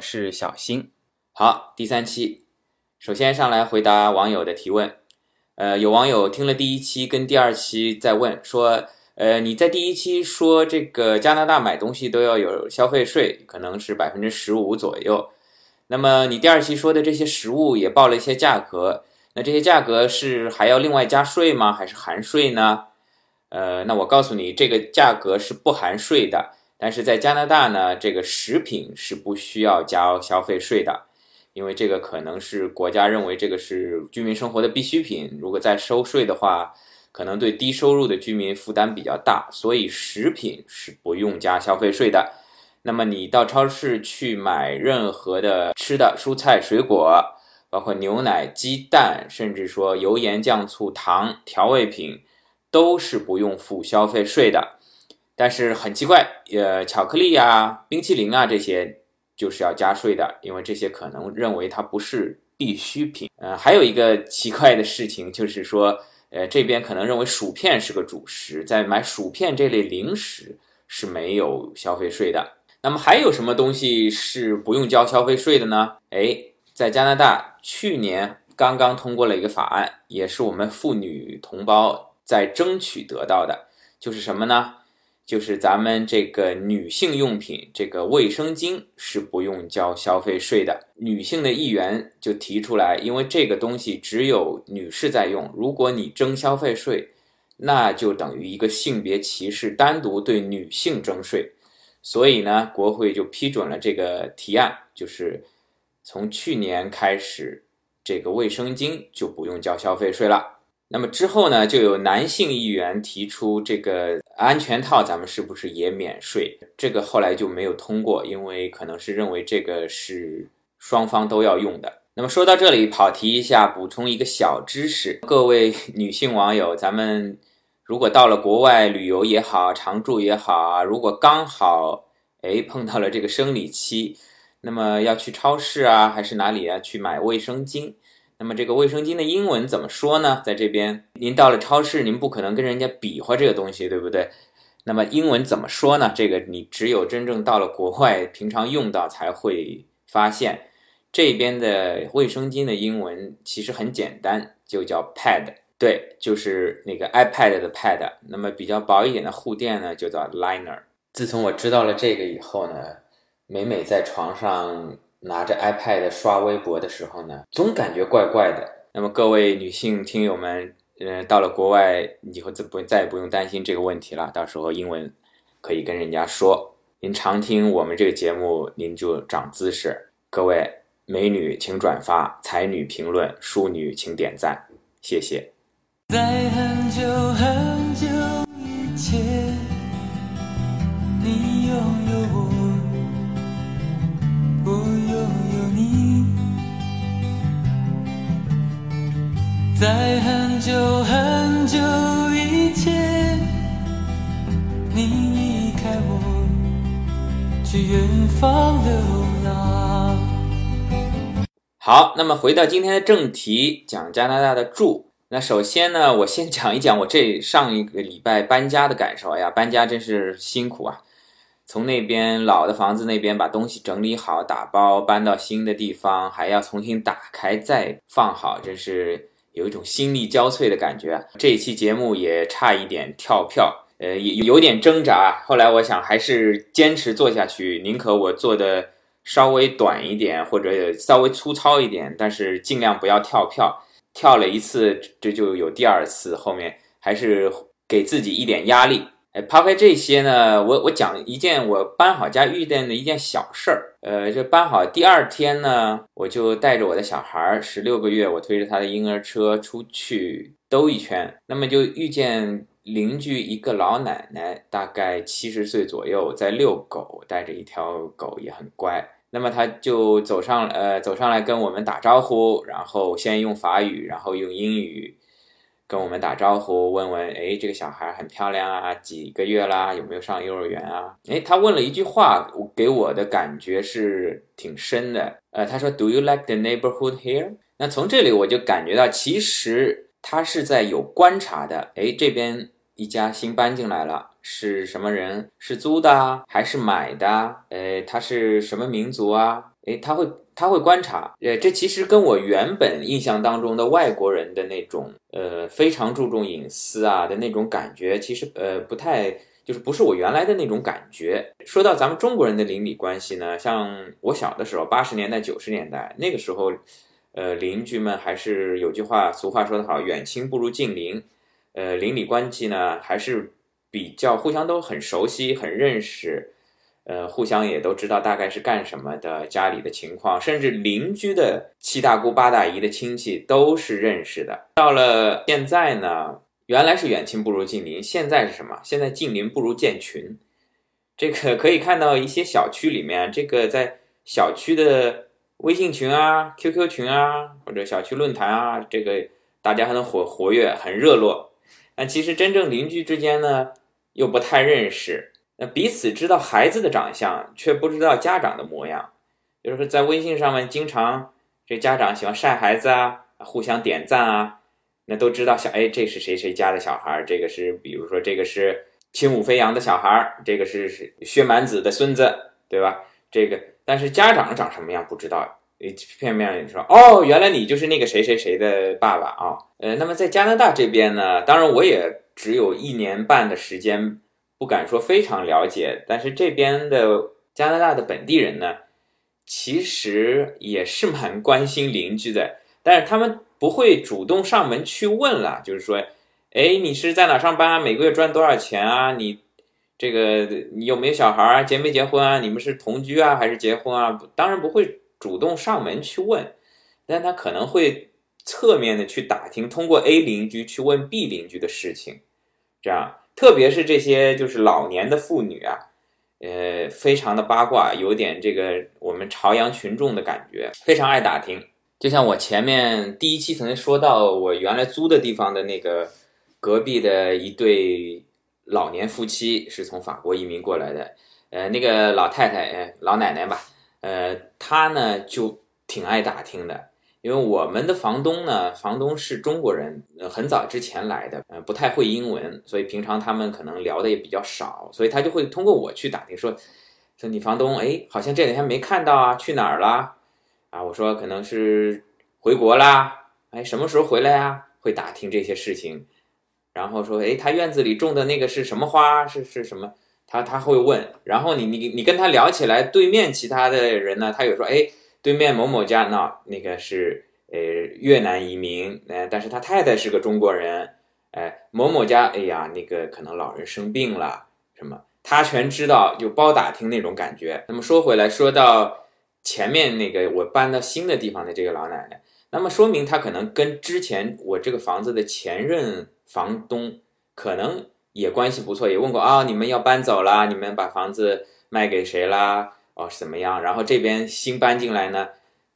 是小新。好，第三期，首先上来回答网友的提问。呃，有网友听了第一期跟第二期在问说，呃，你在第一期说这个加拿大买东西都要有消费税，可能是百分之十五左右。那么你第二期说的这些食物也报了一些价格，那这些价格是还要另外加税吗？还是含税呢？呃，那我告诉你，这个价格是不含税的。但是在加拿大呢，这个食品是不需要交消费税的，因为这个可能是国家认为这个是居民生活的必需品，如果再收税的话，可能对低收入的居民负担比较大，所以食品是不用加消费税的。那么你到超市去买任何的吃的蔬菜水果，包括牛奶、鸡蛋，甚至说油盐酱醋糖调味品，都是不用付消费税的。但是很奇怪，呃，巧克力啊、冰淇淋啊这些就是要加税的，因为这些可能认为它不是必需品。呃，还有一个奇怪的事情就是说，呃，这边可能认为薯片是个主食，在买薯片这类零食是没有消费税的。那么还有什么东西是不用交消费税的呢？哎，在加拿大去年刚刚通过了一个法案，也是我们妇女同胞在争取得到的，就是什么呢？就是咱们这个女性用品，这个卫生巾是不用交消费税的。女性的议员就提出来，因为这个东西只有女士在用，如果你征消费税，那就等于一个性别歧视，单独对女性征税。所以呢，国会就批准了这个提案，就是从去年开始，这个卫生巾就不用交消费税了。那么之后呢，就有男性议员提出这个安全套，咱们是不是也免税？这个后来就没有通过，因为可能是认为这个是双方都要用的。那么说到这里，跑题一下，补充一个小知识：各位 女性网友，咱们如果到了国外旅游也好，常住也好啊，如果刚好哎碰到了这个生理期，那么要去超市啊，还是哪里啊去买卫生巾？那么这个卫生巾的英文怎么说呢？在这边，您到了超市，您不可能跟人家比划这个东西，对不对？那么英文怎么说呢？这个你只有真正到了国外，平常用到才会发现。这边的卫生巾的英文其实很简单，就叫 pad，对，就是那个 iPad 的 pad。那么比较薄一点的护垫呢，就叫 liner。自从我知道了这个以后呢，每每在床上。拿着 iPad 刷微博的时候呢，总感觉怪怪的。那么各位女性听友们，嗯，到了国外以后，再不再也不用担心这个问题了。到时候英文可以跟人家说。您常听我们这个节目，您就长姿势。各位美女请转发，才女评论，淑女请点赞，谢谢。在很久很久以前，你拥有我。在很久很久以前，你离开我，去远方流浪。好，那么回到今天的正题，讲加拿大的住。那首先呢，我先讲一讲我这上一个礼拜搬家的感受。哎呀，搬家真是辛苦啊！从那边老的房子那边把东西整理好、打包搬到新的地方，还要重新打开再放好，真是有一种心力交瘁的感觉。这一期节目也差一点跳票，呃，有有点挣扎。后来我想还是坚持做下去，宁可我做的稍微短一点或者稍微粗糙一点，但是尽量不要跳票。跳了一次，这就有第二次，后面还是给自己一点压力。哎，抛开这些呢，我我讲一件我搬好家遇见的一件小事儿。呃，这搬好第二天呢，我就带着我的小孩儿，十六个月，我推着他的婴儿车出去兜一圈，那么就遇见邻居一个老奶奶，大概七十岁左右，在遛狗，带着一条狗，也很乖。那么他就走上呃走上来跟我们打招呼，然后先用法语，然后用英语跟我们打招呼，问问哎这个小孩很漂亮啊，几个月啦，有没有上幼儿园啊？哎，他问了一句话，我给我的感觉是挺深的。呃，他说 Do you like the neighborhood here？那从这里我就感觉到，其实他是在有观察的。哎，这边一家新搬进来了。是什么人？是租的还是买的？呃，他是什么民族啊？诶，他会他会观察，呃，这其实跟我原本印象当中的外国人的那种呃非常注重隐私啊的那种感觉，其实呃不太就是不是我原来的那种感觉。说到咱们中国人的邻里关系呢，像我小的时候，八十年代九十年代那个时候，呃，邻居们还是有句话俗话说得好，远亲不如近邻，呃，邻里关系呢还是。比较互相都很熟悉、很认识，呃，互相也都知道大概是干什么的，家里的情况，甚至邻居的七大姑八大姨的亲戚都是认识的。到了现在呢，原来是远亲不如近邻，现在是什么？现在近邻不如建群。这个可以看到一些小区里面，这个在小区的微信群啊、QQ 群啊，或者小区论坛啊，这个大家还能活活跃，很热络。那其实真正邻居之间呢？又不太认识，那彼此知道孩子的长相，却不知道家长的模样。就是说，在微信上面，经常这家长喜欢晒孩子啊，互相点赞啊，那都知道小哎，这是谁谁家的小孩这个是，比如说这个是轻舞飞扬的小孩这个是薛蛮子的孙子，对吧？这个，但是家长长什么样不知道。片面说，哦，原来你就是那个谁谁谁的爸爸啊。呃，那么在加拿大这边呢，当然我也。只有一年半的时间，不敢说非常了解，但是这边的加拿大的本地人呢，其实也是蛮关心邻居的，但是他们不会主动上门去问了，就是说，哎，你是在哪上班啊？每个月赚多少钱啊？你这个你有没有小孩啊？结没结婚啊？你们是同居啊，还是结婚啊？当然不会主动上门去问，但他可能会侧面的去打听，通过 A 邻居去问 B 邻居的事情。这样，特别是这些就是老年的妇女啊，呃，非常的八卦，有点这个我们朝阳群众的感觉，非常爱打听。就像我前面第一期曾经说到，我原来租的地方的那个隔壁的一对老年夫妻是从法国移民过来的，呃，那个老太太，老奶奶吧，呃，她呢就挺爱打听的。因为我们的房东呢，房东是中国人，呃，很早之前来的，呃，不太会英文，所以平常他们可能聊的也比较少，所以他就会通过我去打听，说，说你房东，哎，好像这两天没看到啊，去哪儿啦？啊，我说可能是回国啦，哎，什么时候回来呀？会打听这些事情，然后说，哎，他院子里种的那个是什么花？是是什么？他他会问，然后你你你跟他聊起来，对面其他的人呢，他有说，哎。对面某某家呢那个是呃越南移民，呃，但是他太太是个中国人，哎，某某家，哎呀，那个可能老人生病了，什么他全知道，就包打听那种感觉。那么说回来，说到前面那个我搬到新的地方的这个老奶奶，那么说明她可能跟之前我这个房子的前任房东可能也关系不错，也问过啊，你们要搬走啦，你们把房子卖给谁啦？哦，是怎么样？然后这边新搬进来呢？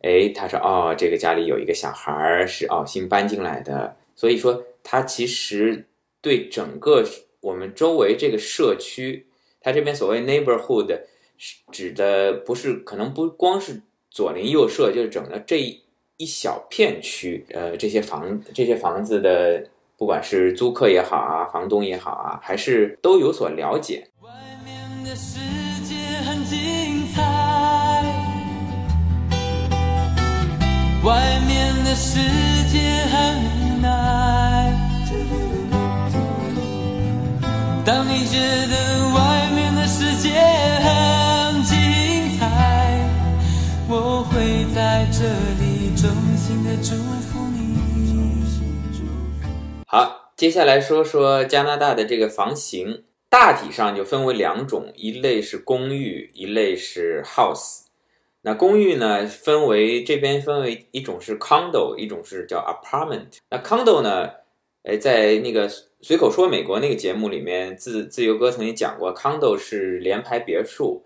哎，他说哦，这个家里有一个小孩儿，是哦新搬进来的。所以说，他其实对整个我们周围这个社区，他这边所谓 neighborhood 是指的不是可能不光是左邻右舍，就是整个这一小片区，呃，这些房这些房子的，不管是租客也好啊，房东也好啊，还是都有所了解。外面的世外面的世界很无奈。当你觉得外面的世界很精彩，我会在这里衷心的祝福你。好，接下来说说加拿大的这个房型，大体上就分为两种，一类是公寓，一类是 house。那公寓呢，分为这边分为一种是 condo，一种是叫 apartment。那 condo 呢，哎，在那个随口说美国那个节目里面，自自由哥曾经讲过，condo 是联排别墅，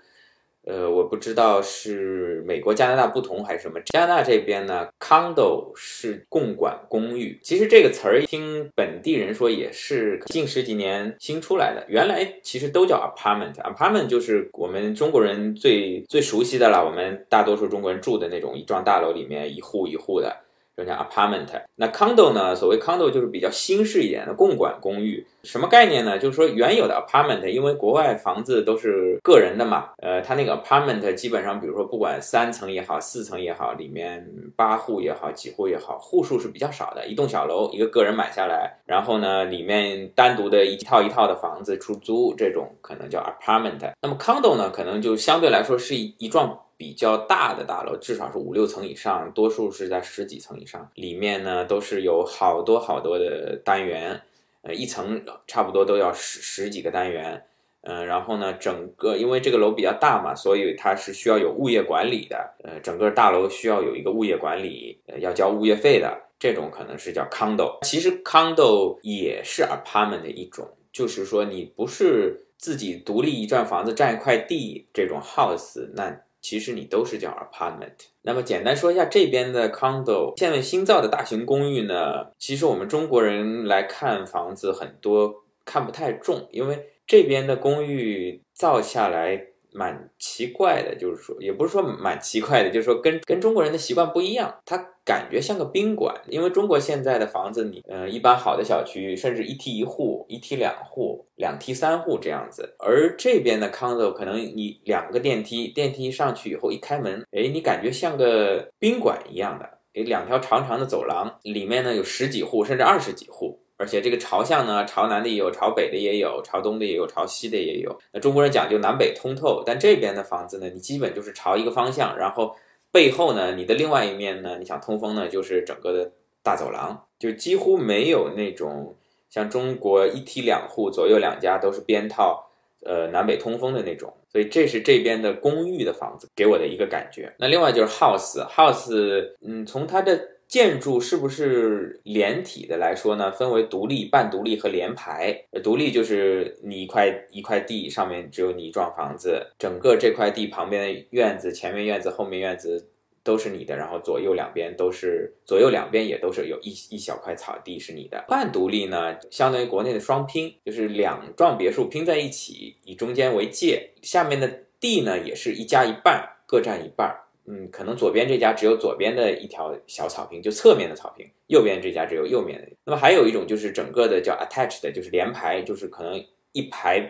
呃，我不知道是美国、加拿大不同还是什么。加拿大这边呢，condo 是共管公寓。其实这个词儿听本地人说也是近十几年新出来的，原来其实都叫 apartment。apartment 就是我们中国人最最熟悉的了，我们大多数中国人住的那种一幢大楼里面一户一户的。叫 apartment，那 condo 呢？所谓 condo 就是比较新式一点的共管公寓，什么概念呢？就是说原有的 apartment，因为国外房子都是个人的嘛，呃，它那个 apartment 基本上，比如说不管三层也好，四层也好，里面八户也好，几户也好，户数是比较少的，一栋小楼，一个个人买下来，然后呢，里面单独的一套一套的房子出租，这种可能叫 apartment。那么 condo 呢，可能就相对来说是一幢。比较大的大楼，至少是五六层以上，多数是在十几层以上。里面呢都是有好多好多的单元，呃，一层差不多都要十十几个单元，嗯，然后呢，整个因为这个楼比较大嘛，所以它是需要有物业管理的，呃，整个大楼需要有一个物业管理，呃，要交物业费的，这种可能是叫 condo。其实 condo 也是 apartment 的一种，就是说你不是自己独立一幢房子占一块地这种 house，那。其实你都是叫 apartment。那么简单说一下这边的 condo，现在新造的大型公寓呢，其实我们中国人来看房子很多看不太重，因为这边的公寓造下来。蛮奇怪的，就是说，也不是说蛮奇怪的，就是说跟跟中国人的习惯不一样，它感觉像个宾馆。因为中国现在的房子，你呃一般好的小区，甚至一梯一户、一梯两户、两梯三户这样子，而这边的 condo 可能你两个电梯，电梯上去以后一开门，哎，你感觉像个宾馆一样的，诶，两条长长的走廊，里面呢有十几户，甚至二十几户。而且这个朝向呢，朝南的也有，朝北的也有，朝东的也有，朝西的也有。那中国人讲究南北通透，但这边的房子呢，你基本就是朝一个方向，然后背后呢，你的另外一面呢，你想通风呢，就是整个的大走廊，就几乎没有那种像中国一梯两户，左右两家都是边套，呃，南北通风的那种。所以这是这边的公寓的房子给我的一个感觉。那另外就是 house，house，嗯，从它的。建筑是不是连体的来说呢？分为独立、半独立和连排。独立就是你一块一块地上面只有你一幢房子，整个这块地旁边的院子、前面院子、后面院子都是你的，然后左右两边都是，左右两边也都是有一一小块草地是你的。半独立呢，相当于国内的双拼，就是两幢别墅拼在一起，以中间为界，下面的地呢也是一家一半，各占一半。嗯，可能左边这家只有左边的一条小草坪，就侧面的草坪；右边这家只有右面的。那么还有一种就是整个的叫 attached，就是连排，就是可能一排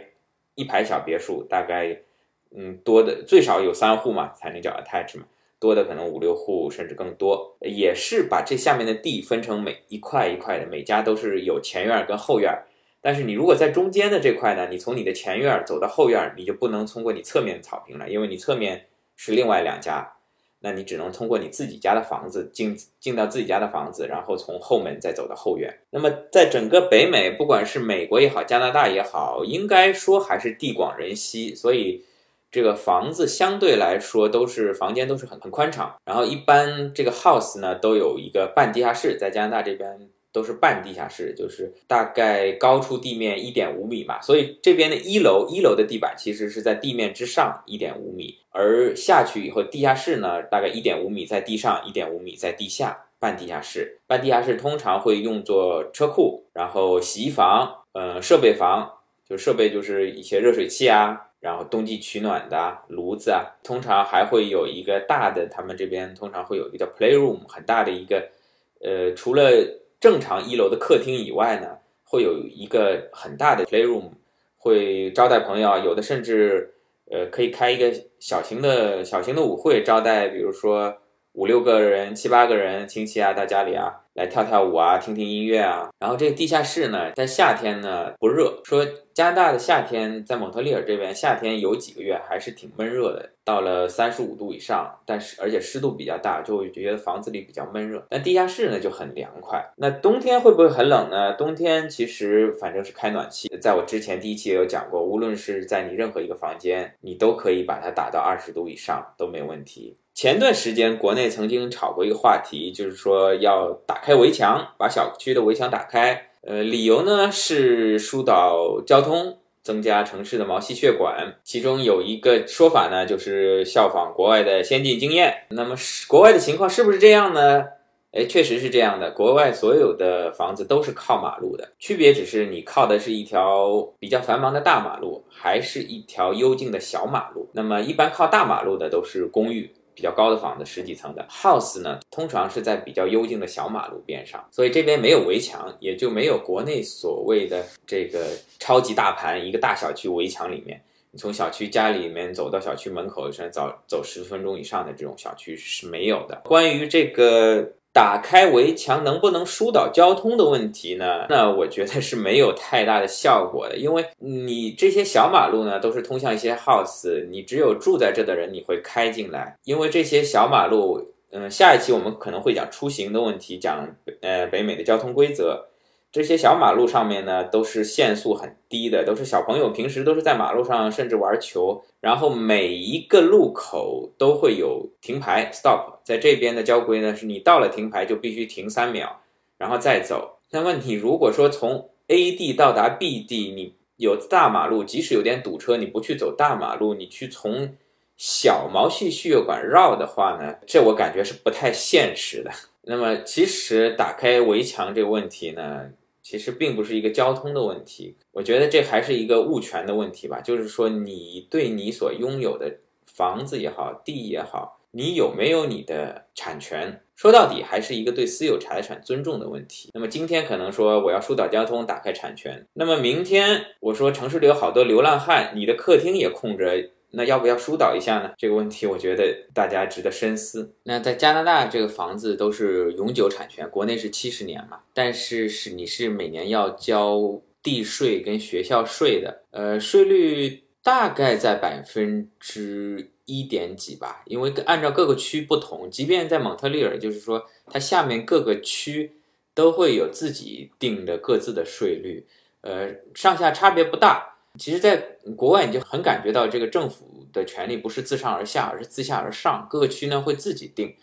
一排小别墅，大概嗯多的最少有三户嘛，才能叫 attached 嘛，多的可能五六户甚至更多，也是把这下面的地分成每一块一块的，每家都是有前院跟后院。但是你如果在中间的这块呢，你从你的前院走到后院，你就不能通过你侧面的草坪了，因为你侧面是另外两家。那你只能通过你自己家的房子进进到自己家的房子，然后从后门再走到后院。那么在整个北美，不管是美国也好，加拿大也好，应该说还是地广人稀，所以这个房子相对来说都是房间都是很很宽敞。然后一般这个 house 呢都有一个半地下室，在加拿大这边。都是半地下室，就是大概高出地面一点五米嘛，所以这边的一楼一楼的地板其实是在地面之上一点五米，而下去以后地下室呢，大概一点五米在地上，一点五米在地下，半地下室。半地下室通常会用作车库，然后洗衣房，呃，设备房，就设备就是一些热水器啊，然后冬季取暖的炉子啊，通常还会有一个大的，他们这边通常会有一个叫 playroom，很大的一个，呃，除了正常一楼的客厅以外呢，会有一个很大的 playroom，会招待朋友啊，有的甚至呃可以开一个小型的小型的舞会，招待比如说五六个人、七八个人亲戚啊到家里啊。来跳跳舞啊，听听音乐啊。然后这个地下室呢，在夏天呢不热。说加拿大的夏天，在蒙特利尔这边夏天有几个月还是挺闷热的，到了三十五度以上，但是而且湿度比较大，就会觉得房子里比较闷热。但地下室呢就很凉快。那冬天会不会很冷呢？冬天其实反正是开暖气。在我之前第一期也有讲过，无论是在你任何一个房间，你都可以把它打到二十度以上都没问题。前段时间，国内曾经炒过一个话题，就是说要打开开围墙，把小区的围墙打开。呃，理由呢是疏导交通，增加城市的毛细血管。其中有一个说法呢，就是效仿国外的先进经验。那么是国外的情况是不是这样呢？哎，确实是这样的。国外所有的房子都是靠马路的，区别只是你靠的是一条比较繁忙的大马路，还是一条幽静的小马路。那么一般靠大马路的都是公寓。比较高的房子，十几层的 house 呢，通常是在比较幽静的小马路边上，所以这边没有围墙，也就没有国内所谓的这个超级大盘一个大小区围墙里面，你从小区家里面走到小区门口，甚至走走十分钟以上的这种小区是没有的。关于这个。打开围墙能不能疏导交通的问题呢？那我觉得是没有太大的效果的，因为你这些小马路呢都是通向一些 house，你只有住在这的人你会开进来，因为这些小马路，嗯，下一期我们可能会讲出行的问题，讲呃北美的交通规则。这些小马路上面呢，都是限速很低的，都是小朋友平时都是在马路上甚至玩球，然后每一个路口都会有停牌 stop，在这边的交规呢，是你到了停牌就必须停三秒，然后再走。那问题如果说从 A 地到达 B 地，你有大马路，即使有点堵车，你不去走大马路，你去从小毛细血管绕的话呢，这我感觉是不太现实的。那么其实打开围墙这个问题呢？其实并不是一个交通的问题，我觉得这还是一个物权的问题吧。就是说，你对你所拥有的房子也好，地也好，你有没有你的产权？说到底，还是一个对私有财产尊重的问题。那么今天可能说我要疏导交通，打开产权，那么明天我说城市里有好多流浪汉，你的客厅也空着。那要不要疏导一下呢？这个问题我觉得大家值得深思。那在加拿大，这个房子都是永久产权，国内是七十年嘛，但是是你是每年要交地税跟学校税的，呃，税率大概在百分之一点几吧，因为按照各个区不同，即便在蒙特利尔，就是说它下面各个区都会有自己定的各自的税率，呃，上下差别不大。其实，在国外你就很感觉到这个政府的权利不是自上而下，而是自下而上。各个区呢会自己定，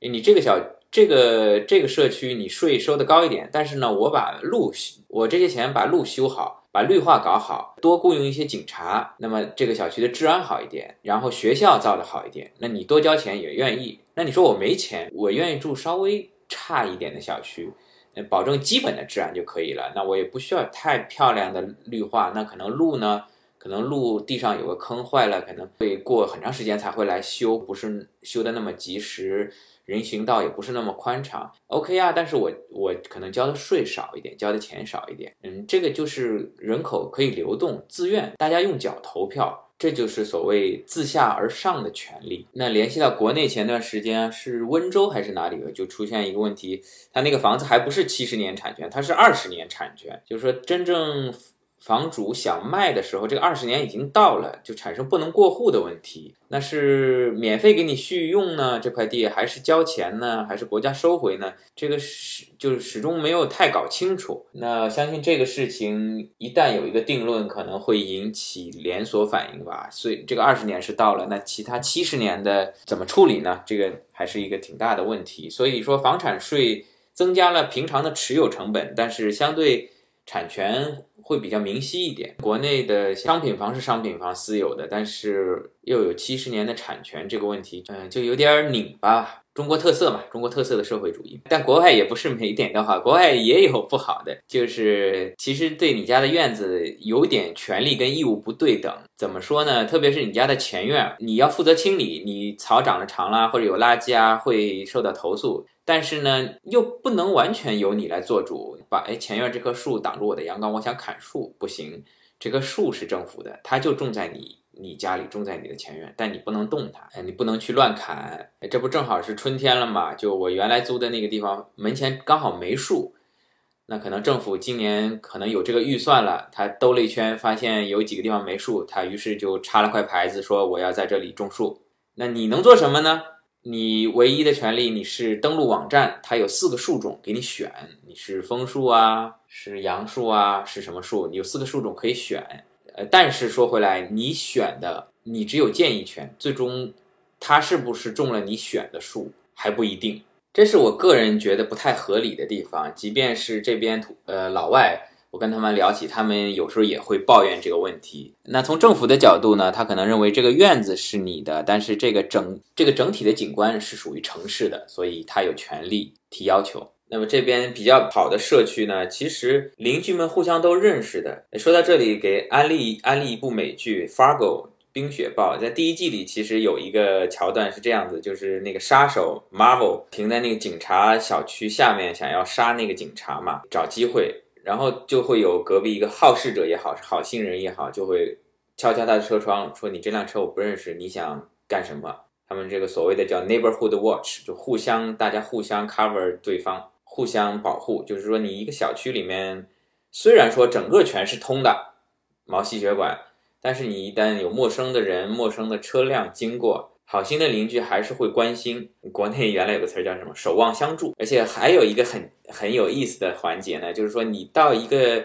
你这个小这个这个社区你税收的高一点，但是呢，我把路我这些钱把路修好，把绿化搞好，多雇佣一些警察，那么这个小区的治安好一点，然后学校造的好一点，那你多交钱也愿意。那你说我没钱，我愿意住稍微差一点的小区。保证基本的治安就可以了，那我也不需要太漂亮的绿化。那可能路呢，可能路地上有个坑坏了，可能会过很长时间才会来修，不是修的那么及时。人行道也不是那么宽敞，OK 啊，但是我我可能交的税少一点，交的钱少一点。嗯，这个就是人口可以流动，自愿，大家用脚投票。这就是所谓自下而上的权利。那联系到国内，前段时间是温州还是哪里就出现一个问题，他那个房子还不是七十年产权，他是二十年产权，就是说真正。房主想卖的时候，这个二十年已经到了，就产生不能过户的问题。那是免费给你续用呢，这块地还是交钱呢，还是国家收回呢？这个始就是始终没有太搞清楚。那相信这个事情一旦有一个定论，可能会引起连锁反应吧。所以这个二十年是到了，那其他七十年的怎么处理呢？这个还是一个挺大的问题。所以说，房产税增加了平常的持有成本，但是相对。产权会比较明晰一点。国内的商品房是商品房私有的，但是又有七十年的产权，这个问题，嗯，就有点拧巴。中国特色嘛，中国特色的社会主义。但国外也不是没点都好，国外也有不好的，就是其实对你家的院子有点权利跟义务不对等。怎么说呢？特别是你家的前院，你要负责清理，你草长得长啦，或者有垃圾啊，会受到投诉。但是呢，又不能完全由你来做主，把哎前院这棵树挡住我的阳光，我想砍树不行，这棵树是政府的，它就种在你你家里，种在你的前院，但你不能动它，哎，你不能去乱砍，哎，这不正好是春天了嘛？就我原来租的那个地方门前刚好没树，那可能政府今年可能有这个预算了，他兜了一圈，发现有几个地方没树，他于是就插了块牌子说我要在这里种树，那你能做什么呢？你唯一的权利，你是登录网站，它有四个树种给你选，你是枫树啊，是杨树啊，是什么树？你有四个树种可以选。呃，但是说回来，你选的你只有建议权，最终他是不是种了你选的树还不一定。这是我个人觉得不太合理的地方。即便是这边土呃老外。我跟他们聊起，他们有时候也会抱怨这个问题。那从政府的角度呢，他可能认为这个院子是你的，但是这个整这个整体的景观是属于城市的，所以他有权利提要求。那么这边比较好的社区呢，其实邻居们互相都认识的。说到这里，给安利安利一部美剧《Fargo》冰雪暴，在第一季里其实有一个桥段是这样子，就是那个杀手 Marvel 停在那个警察小区下面，想要杀那个警察嘛，找机会，然后就会有隔壁一个好事者也好，好心人也好，就会敲敲他的车窗，说你这辆车我不认识，你想干什么？他们这个所谓的叫 Neighborhood Watch，就互相大家互相 cover 对方。互相保护，就是说，你一个小区里面，虽然说整个全是通的毛细血管，但是你一旦有陌生的人、陌生的车辆经过，好心的邻居还是会关心。国内原来有个词儿叫什么“守望相助”，而且还有一个很很有意思的环节呢，就是说，你到一个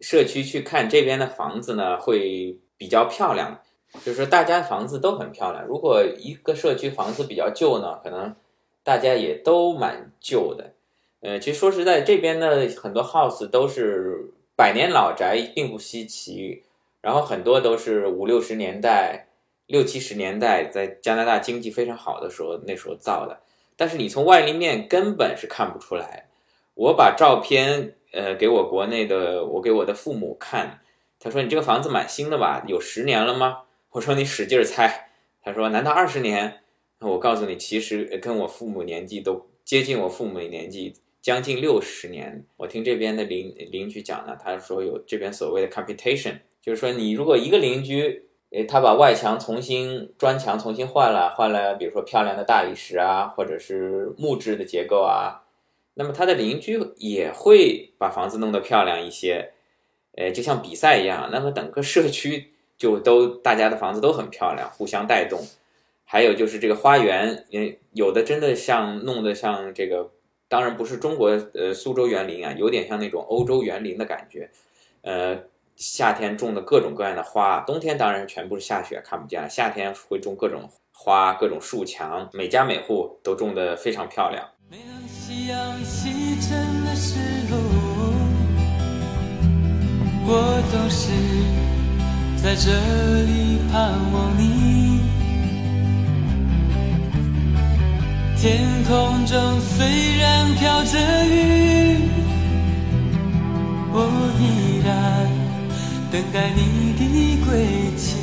社区去看这边的房子呢，会比较漂亮，就是说大家房子都很漂亮。如果一个社区房子比较旧呢，可能大家也都蛮旧的。呃，其实说实在，这边的很多 house 都是百年老宅，并不稀奇。然后很多都是五六十年代、六七十年代，在加拿大经济非常好的时候，那时候造的。但是你从外立面根本是看不出来。我把照片呃给我国内的，我给我的父母看，他说：“你这个房子蛮新的吧？有十年了吗？”我说：“你使劲猜。”他说：“难道二十年？”我告诉你，其实跟我父母年纪都接近我父母的年纪。将近六十年，我听这边的邻邻居讲呢，他说有这边所谓的 computation，就是说你如果一个邻居，诶，他把外墙重新砖墙重新换了，换了比如说漂亮的大理石啊，或者是木质的结构啊，那么他的邻居也会把房子弄得漂亮一些，诶，就像比赛一样，那么整个社区就都大家的房子都很漂亮，互相带动。还有就是这个花园，也有的真的像弄得像这个。当然不是中国呃苏州园林啊，有点像那种欧洲园林的感觉，呃，夏天种的各种各样的花，冬天当然全部是下雪看不见了，夏天会种各种花，各种树墙，每家每户都种的非常漂亮。我总是在这里盼望你。天空中虽然飘着雨，我依然等待你的归期。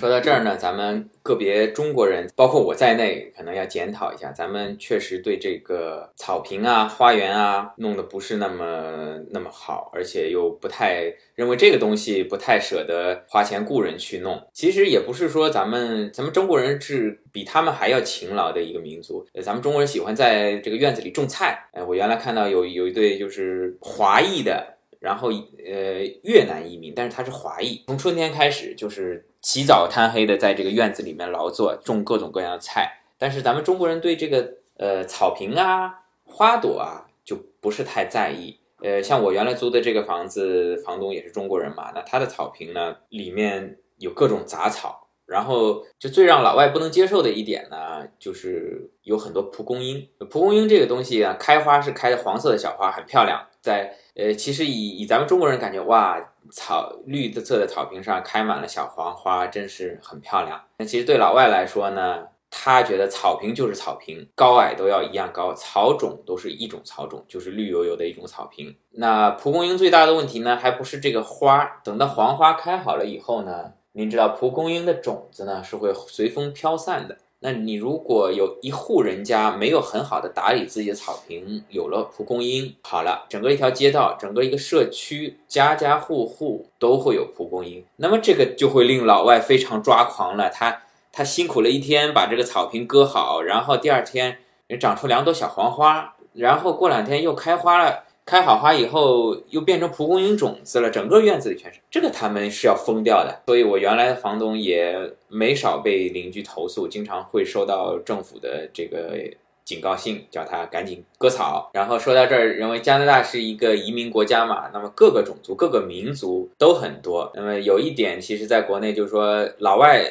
说到这儿呢，咱们。个别中国人，包括我在内，可能要检讨一下，咱们确实对这个草坪啊、花园啊弄得不是那么那么好，而且又不太认为这个东西不太舍得花钱雇人去弄。其实也不是说咱们咱们中国人是比他们还要勤劳的一个民族，咱们中国人喜欢在这个院子里种菜。哎，我原来看到有有一对就是华裔的，然后呃越南移民，但是他是华裔，从春天开始就是。起早贪黑的在这个院子里面劳作，种各种各样的菜。但是咱们中国人对这个呃草坪啊、花朵啊就不是太在意。呃，像我原来租的这个房子，房东也是中国人嘛，那他的草坪呢里面有各种杂草，然后就最让老外不能接受的一点呢，就是有很多蒲公英。蒲公英这个东西啊，开花是开的黄色的小花，很漂亮，在。呃，其实以以咱们中国人感觉，哇，草绿色的草坪上开满了小黄花，真是很漂亮。那其实对老外来说呢，他觉得草坪就是草坪，高矮都要一样高，草种都是一种草种，就是绿油油的一种草坪。那蒲公英最大的问题呢，还不是这个花，等到黄花开好了以后呢，您知道蒲公英的种子呢是会随风飘散的。那你如果有一户人家没有很好的打理自己的草坪，有了蒲公英，好了，整个一条街道，整个一个社区，家家户户都会有蒲公英，那么这个就会令老外非常抓狂了。他他辛苦了一天把这个草坪割好，然后第二天长出两朵小黄花，然后过两天又开花了。开好花以后，又变成蒲公英种子了，整个院子里全是。这个他们是要疯掉的。所以我原来的房东也没少被邻居投诉，经常会收到政府的这个警告信，叫他赶紧割草。然后说到这儿，认为加拿大是一个移民国家嘛，那么各个种族、各个民族都很多。那么有一点，其实在国内就是说，老外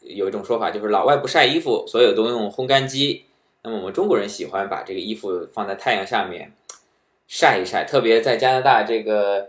有一种说法，就是老外不晒衣服，所有都用烘干机。那么我们中国人喜欢把这个衣服放在太阳下面。晒一晒，特别在加拿大这个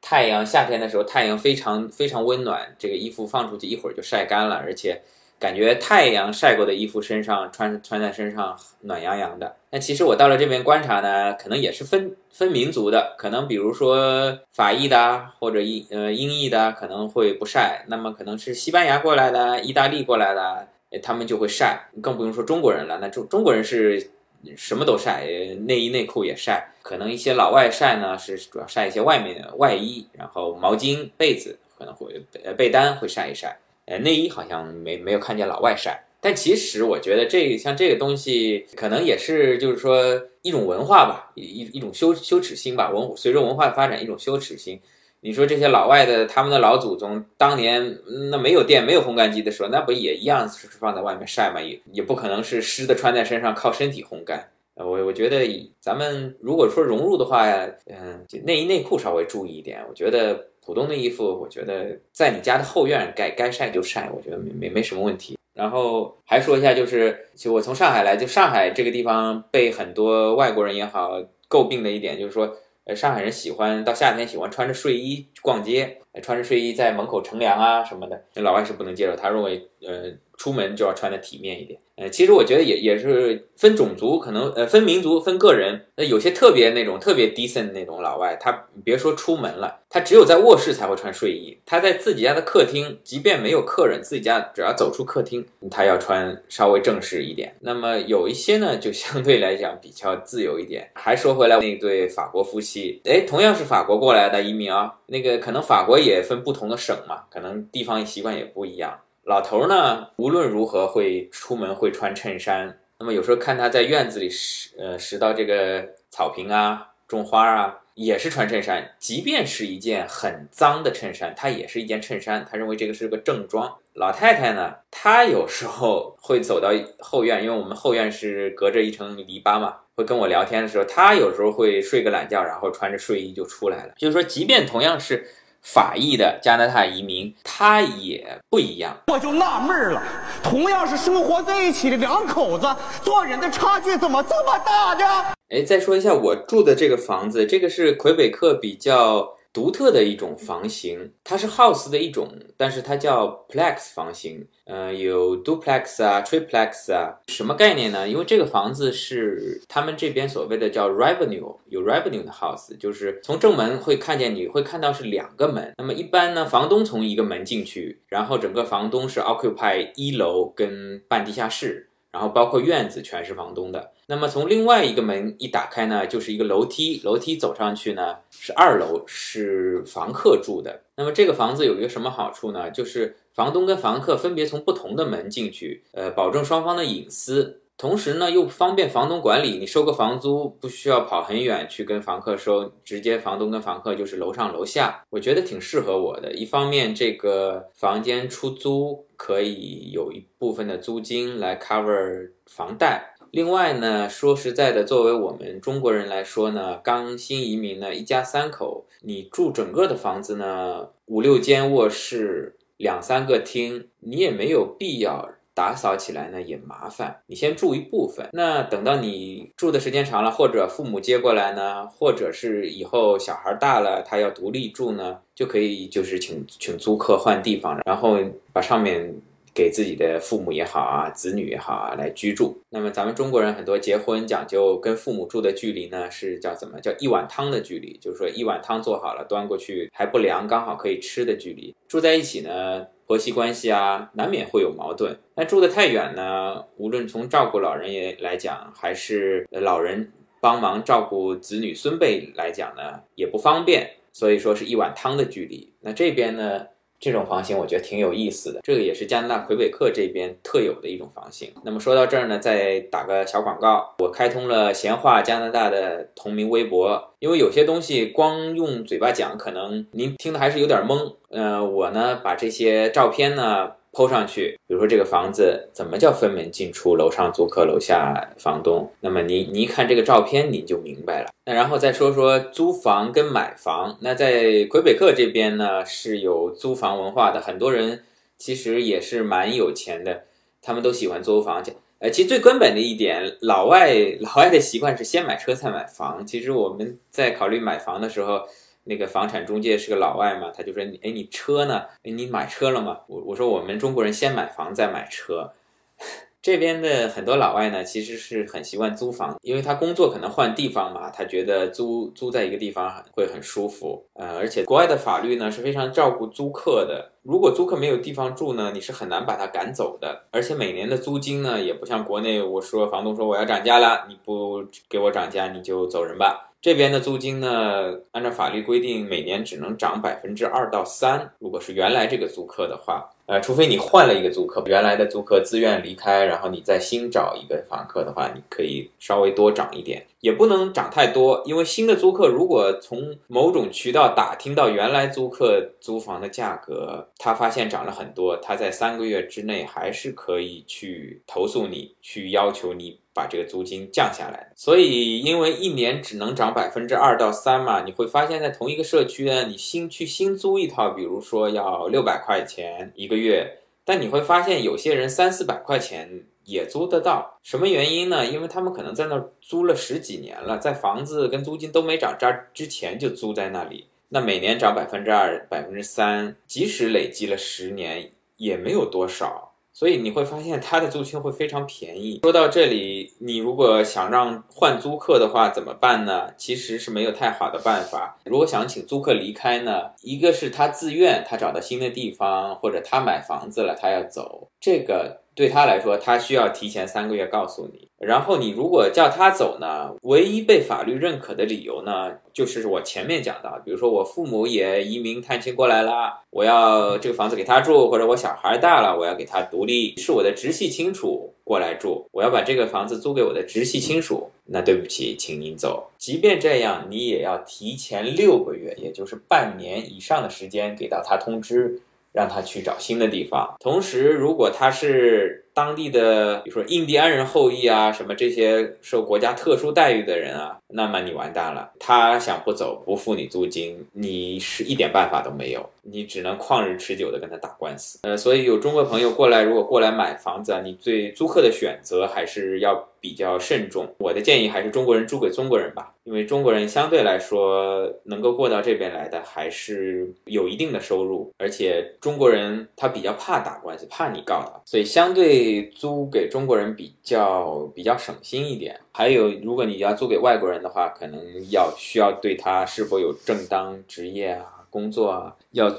太阳夏天的时候，太阳非常非常温暖，这个衣服放出去一会儿就晒干了，而且感觉太阳晒过的衣服身上穿穿在身上暖洋洋的。那其实我到了这边观察呢，可能也是分分民族的，可能比如说法裔的或者英呃英裔的可能会不晒，那么可能是西班牙过来的、意大利过来的，他们就会晒，更不用说中国人了。那中中国人是。什么都晒，内衣内裤也晒。可能一些老外晒呢，是主要晒一些外面的外衣，然后毛巾、被子可能会呃被单会晒一晒。呃，内衣好像没没有看见老外晒。但其实我觉得这像这个东西，可能也是就是说一种文化吧，一一种羞羞耻心吧。文随着文化的发展，一种羞耻心。你说这些老外的，他们的老祖宗当年那没有电、没有烘干机的时候，那不也一样是放在外面晒吗？也也不可能是湿的穿在身上靠身体烘干。我我觉得咱们如果说融入的话，嗯，内衣内裤稍微注意一点。我觉得普通的衣服，我觉得在你家的后院该该晒就晒，我觉得没没没什么问题。然后还说一下，就是就我从上海来，就上海这个地方被很多外国人也好诟病的一点，就是说。呃，上海人喜欢到夏天喜欢穿着睡衣逛街，穿着睡衣在门口乘凉啊什么的，那老外是不能接受，他认为，呃。出门就要穿的体面一点，呃，其实我觉得也也是分种族，可能呃分民族分个人，那有些特别那种特别 decent 那种老外，他别说出门了，他只有在卧室才会穿睡衣，他在自己家的客厅，即便没有客人，自己家只要走出客厅，他要穿稍微正式一点。那么有一些呢，就相对来讲比较自由一点。还说回来那对法国夫妻，哎，同样是法国过来的移民啊，那个可能法国也分不同的省嘛，可能地方习惯也不一样。老头呢，无论如何会出门会穿衬衫。那么有时候看他在院子里拾呃拾到这个草坪啊，种花啊，也是穿衬衫。即便是一件很脏的衬衫，他也是一件衬衫。他认为这个是个正装。老太太呢，她有时候会走到后院，因为我们后院是隔着一层篱笆嘛，会跟我聊天的时候，她有时候会睡个懒觉，然后穿着睡衣就出来了。就是说，即便同样是。法裔的加拿大移民，他也不一样。我就纳闷了，同样是生活在一起的两口子，做人的差距怎么这么大呢？哎，再说一下我住的这个房子，这个是魁北克比较。独特的一种房型，它是 house 的一种，但是它叫 plex 房型。呃，有 duplex 啊，triplex 啊，什么概念呢？因为这个房子是他们这边所谓的叫 revenue，有 revenue 的 house，就是从正门会看见，你会看到是两个门。那么一般呢，房东从一个门进去，然后整个房东是 occupy 一楼跟半地下室。然后包括院子全是房东的。那么从另外一个门一打开呢，就是一个楼梯，楼梯走上去呢是二楼，是房客住的。那么这个房子有一个什么好处呢？就是房东跟房客分别从不同的门进去，呃，保证双方的隐私。同时呢，又方便房东管理。你收个房租不需要跑很远去跟房客收，直接房东跟房客就是楼上楼下。我觉得挺适合我的。一方面，这个房间出租可以有一部分的租金来 cover 房贷。另外呢，说实在的，作为我们中国人来说呢，刚新移民呢，一家三口，你住整个的房子呢，五六间卧室，两三个厅，你也没有必要。打扫起来呢也麻烦，你先住一部分，那等到你住的时间长了，或者父母接过来呢，或者是以后小孩大了，他要独立住呢，就可以就是请请租客换地方，然后把上面给自己的父母也好啊，子女也好啊来居住。那么咱们中国人很多结婚讲究跟父母住的距离呢，是叫怎么叫一碗汤的距离，就是说一碗汤做好了端过去还不凉，刚好可以吃的距离。住在一起呢。婆媳关系啊，难免会有矛盾。那住得太远呢，无论从照顾老人也来讲，还是老人帮忙照顾子女孙辈来讲呢，也不方便。所以说是一碗汤的距离。那这边呢？这种房型我觉得挺有意思的，这个也是加拿大魁北克这边特有的一种房型。那么说到这儿呢，再打个小广告，我开通了闲话加拿大的同名微博，因为有些东西光用嘴巴讲，可能您听的还是有点懵。呃，我呢把这些照片呢。抛上去，比如说这个房子怎么叫分门进出，楼上租客，楼下房东？那么你你一看这个照片，你就明白了。那然后再说说租房跟买房。那在魁北克这边呢，是有租房文化的，很多人其实也是蛮有钱的，他们都喜欢租房。呃，其实最根本的一点，老外老外的习惯是先买车再买房。其实我们在考虑买房的时候，那个房产中介是个老外嘛，他就说：“哎，你车呢？哎，你买车了吗？”我我说我们中国人先买房再买车。这边的很多老外呢，其实是很习惯租房，因为他工作可能换地方嘛，他觉得租租在一个地方会很舒服。呃，而且国外的法律呢是非常照顾租客的，如果租客没有地方住呢，你是很难把他赶走的。而且每年的租金呢，也不像国内，我说房东说我要涨价了，你不给我涨价，你就走人吧。这边的租金呢，按照法律规定，每年只能涨百分之二到三。如果是原来这个租客的话，呃，除非你换了一个租客，原来的租客自愿离开，然后你再新找一个房客的话，你可以稍微多涨一点，也不能涨太多，因为新的租客如果从某种渠道打听到原来租客租房的价格，他发现涨了很多，他在三个月之内还是可以去投诉你，去要求你。把这个租金降下来，所以因为一年只能涨百分之二到三嘛，你会发现在同一个社区呢，你新去新租一套，比如说要六百块钱一个月，但你会发现有些人三四百块钱也租得到，什么原因呢？因为他们可能在那儿租了十几年了，在房子跟租金都没涨价之前就租在那里，那每年涨百分之二、百分之三，即使累积了十年也没有多少。所以你会发现它的租金会非常便宜。说到这里，你如果想让换租客的话怎么办呢？其实是没有太好的办法。如果想请租客离开呢，一个是他自愿，他找到新的地方，或者他买房子了，他要走，这个。对他来说，他需要提前三个月告诉你。然后你如果叫他走呢，唯一被法律认可的理由呢，就是我前面讲的，比如说我父母也移民探亲过来了，我要这个房子给他住，或者我小孩大了，我要给他独立，是我的直系亲属过来住，我要把这个房子租给我的直系亲属。那对不起，请您走。即便这样，你也要提前六个月，也就是半年以上的时间给到他通知。让他去找新的地方。同时，如果他是当地的，比如说印第安人后裔啊，什么这些受国家特殊待遇的人啊，那么你完蛋了。他想不走，不付你租金，你是一点办法都没有，你只能旷日持久的跟他打官司。呃，所以有中国朋友过来，如果过来买房子啊，你对租客的选择还是要。比较慎重，我的建议还是中国人租给中国人吧，因为中国人相对来说能够过到这边来的还是有一定的收入，而且中国人他比较怕打官司，怕你告他，所以相对租给中国人比较比较省心一点。还有，如果你要租给外国人的话，可能要需要对他是否有正当职业啊、工作啊要。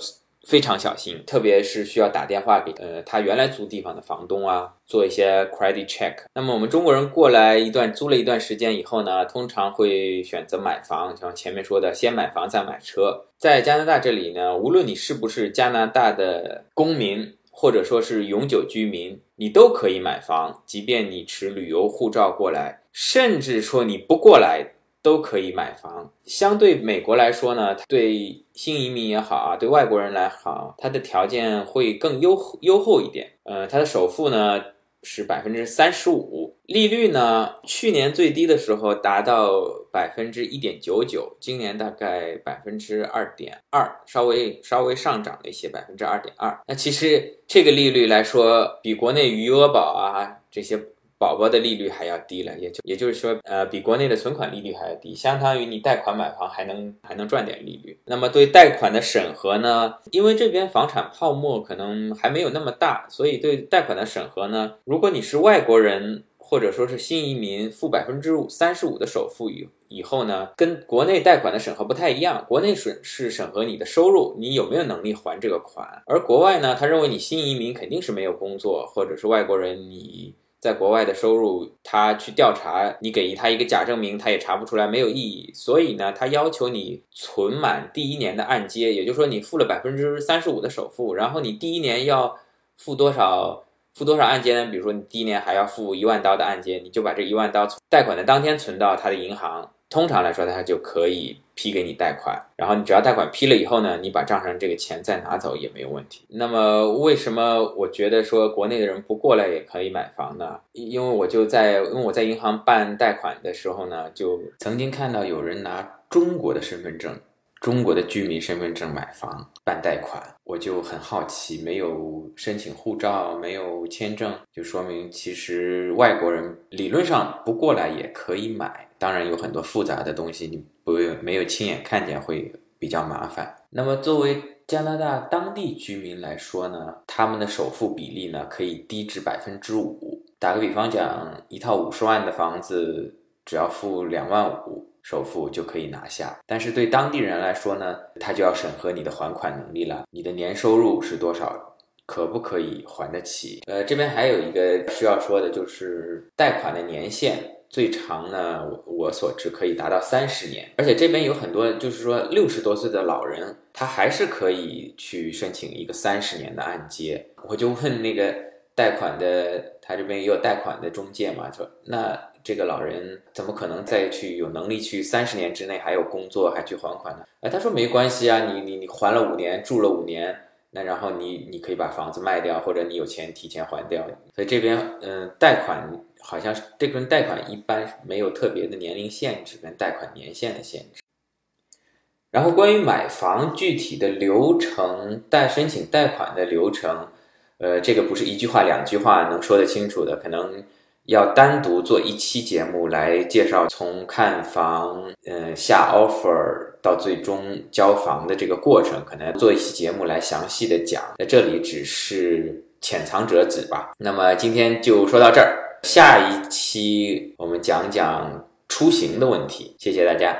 非常小心，特别是需要打电话给呃他原来租地方的房东啊，做一些 credit check。那么我们中国人过来一段租了一段时间以后呢，通常会选择买房，像前面说的，先买房再买车。在加拿大这里呢，无论你是不是加拿大的公民，或者说是永久居民，你都可以买房，即便你持旅游护照过来，甚至说你不过来。都可以买房。相对美国来说呢，对新移民也好啊，对外国人来好，它的条件会更优优厚一点。呃，它的首付呢是百分之三十五，利率呢去年最低的时候达到百分之一点九九，今年大概百分之二点二，稍微稍微上涨了一些，百分之二点二。那其实这个利率来说，比国内余额宝啊这些。宝宝的利率还要低了，也就也就是说，呃，比国内的存款利率还要低，相当于你贷款买房还能还能赚点利率。那么对贷款的审核呢？因为这边房产泡沫可能还没有那么大，所以对贷款的审核呢，如果你是外国人或者说是新移民，付百分之五三十五的首付以以后呢，跟国内贷款的审核不太一样。国内审是审核你的收入，你有没有能力还这个款，而国外呢，他认为你新移民肯定是没有工作，或者是外国人你。在国外的收入，他去调查，你给予他一个假证明，他也查不出来，没有意义。所以呢，他要求你存满第一年的按揭，也就是说，你付了百分之三十五的首付，然后你第一年要付多少？付多少按揭呢？比如说，你第一年还要付一万刀的按揭，你就把这一万刀贷款的当天存到他的银行。通常来说，他就可以批给你贷款，然后你只要贷款批了以后呢，你把账上这个钱再拿走也没有问题。那么为什么我觉得说国内的人不过来也可以买房呢？因为我就在因为我在银行办贷款的时候呢，就曾经看到有人拿中国的身份证，中国的居民身份证买房办贷款，我就很好奇，没有申请护照，没有签证，就说明其实外国人理论上不过来也可以买。当然有很多复杂的东西，你不没有亲眼看见会比较麻烦。那么作为加拿大当地居民来说呢，他们的首付比例呢可以低至百分之五。打个比方讲，一套五十万的房子，只要付两万五首付就可以拿下。但是对当地人来说呢，他就要审核你的还款能力了，你的年收入是多少，可不可以还得起？呃，这边还有一个需要说的就是贷款的年限。最长呢，我我所知可以达到三十年，而且这边有很多就是说六十多岁的老人，他还是可以去申请一个三十年的按揭。我就问那个贷款的，他这边也有贷款的中介嘛，说那这个老人怎么可能再去有能力去三十年之内还有工作还去还款呢？哎，他说没关系啊，你你你还了五年，住了五年，那然后你你可以把房子卖掉，或者你有钱提前还掉。所以这边嗯，贷款。好像是这跟贷款一般没有特别的年龄限制跟贷款年限的限制。然后关于买房具体的流程、贷申请贷款的流程，呃，这个不是一句话两句话能说得清楚的，可能要单独做一期节目来介绍从看房、嗯下 offer 到最终交房的这个过程，可能做一期节目来详细的讲。在这里只是浅尝辄止吧。那么今天就说到这儿。下一期我们讲讲出行的问题，谢谢大家。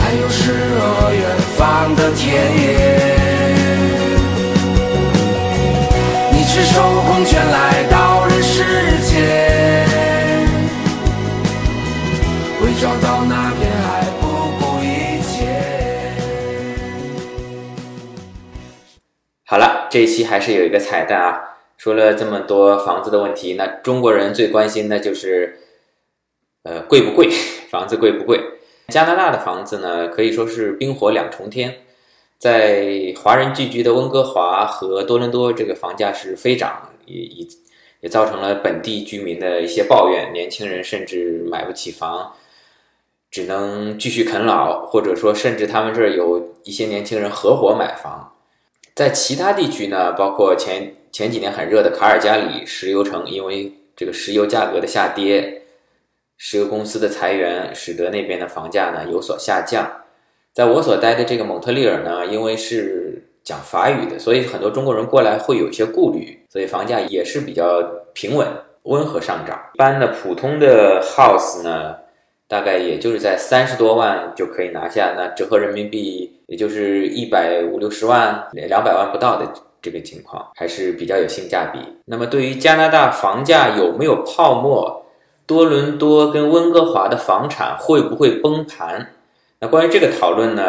还有诗和远方的田野，你赤手空拳来到人世间，为找到那片海不顾一切。好了，这一期还是有一个彩蛋啊！说了这么多房子的问题，那中国人最关心的就是，呃，贵不贵？房子贵不贵？加拿大的房子呢，可以说是冰火两重天，在华人聚居的温哥华和多伦多，这个房价是飞涨，也也也造成了本地居民的一些抱怨，年轻人甚至买不起房，只能继续啃老，或者说，甚至他们这儿有一些年轻人合伙买房。在其他地区呢，包括前前几年很热的卡尔加里石油城，因为这个石油价格的下跌，石油公司的裁员，使得那边的房价呢有所下降。在我所待的这个蒙特利尔呢，因为是讲法语的，所以很多中国人过来会有一些顾虑，所以房价也是比较平稳、温和上涨。一般的普通的 house 呢。大概也就是在三十多万就可以拿下，那折合人民币也就是一百五六十万、两百万不到的这个情况，还是比较有性价比。那么对于加拿大房价有没有泡沫，多伦多跟温哥华的房产会不会崩盘？那关于这个讨论呢？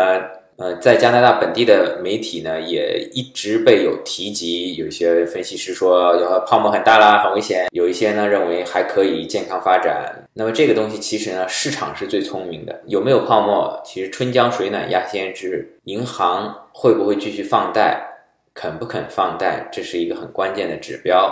呃，在加拿大本地的媒体呢，也一直被有提及。有些分析师说，泡沫很大啦，很危险；有一些呢，认为还可以健康发展。那么这个东西其实呢，市场是最聪明的。有没有泡沫？其实春江水暖鸭先知。银行会不会继续放贷？肯不肯放贷？这是一个很关键的指标。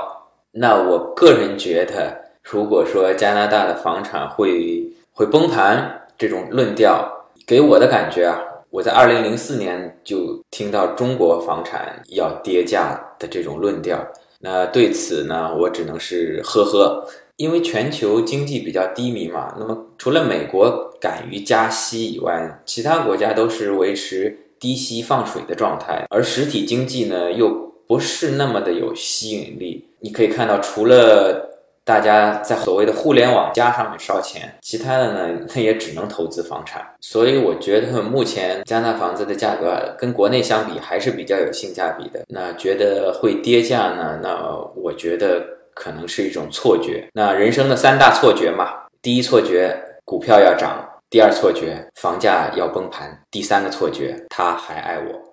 那我个人觉得，如果说加拿大的房产会会崩盘，这种论调给我的感觉啊。我在二零零四年就听到中国房产要跌价的这种论调，那对此呢，我只能是呵呵，因为全球经济比较低迷嘛。那么除了美国敢于加息以外，其他国家都是维持低息放水的状态，而实体经济呢又不是那么的有吸引力。你可以看到，除了大家在所谓的互联网加上面烧钱，其他的呢，那 也只能投资房产。所以我觉得目前加拿大房子的价格跟国内相比还是比较有性价比的。那觉得会跌价呢？那我觉得可能是一种错觉。那人生的三大错觉嘛，第一错觉股票要涨，第二错觉房价要崩盘，第三个错觉他还爱我。